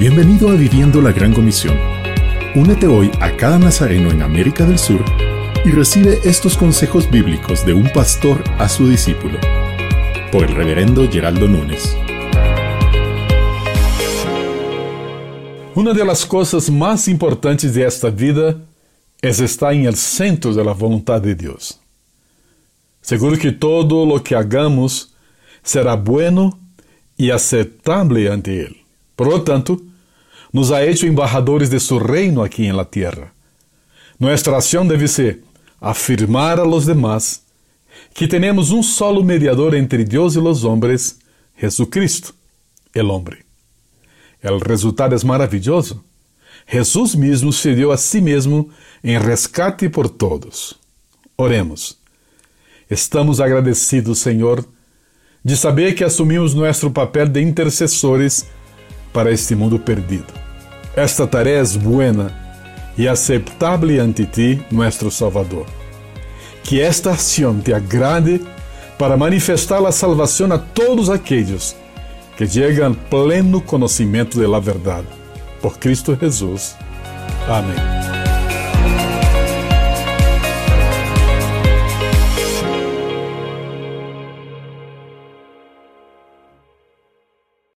Bienvenido a Viviendo la Gran Comisión. Únete hoy a cada nazareno en América del Sur y recibe estos consejos bíblicos de un pastor a su discípulo. Por el reverendo Geraldo Núñez. Una de las cosas más importantes de esta vida es estar en el centro de la voluntad de Dios. Seguro que todo lo que hagamos será bueno y aceptable ante Él. Por lo tanto, nos ha hecho embajadores de su reino aquí en la tierra. Nuestra acción debe ser afirmar a los demás que tenemos un solo mediador entre Dios y los hombres, Jesucristo, el hombre. El resultado es maravilloso. Jesús mismo se dio a sí mismo en rescate por todos. Oremos. Estamos agradecidos, Senhor, de saber que assumimos nosso papel de intercessores para este mundo perdido. Esta tarefa é buena e aceitável ante ti, nosso Salvador. Que esta ação te agrade para manifestar a salvação a todos aqueles que chegam pleno conhecimento da verdade. Por Cristo Jesus. Amém.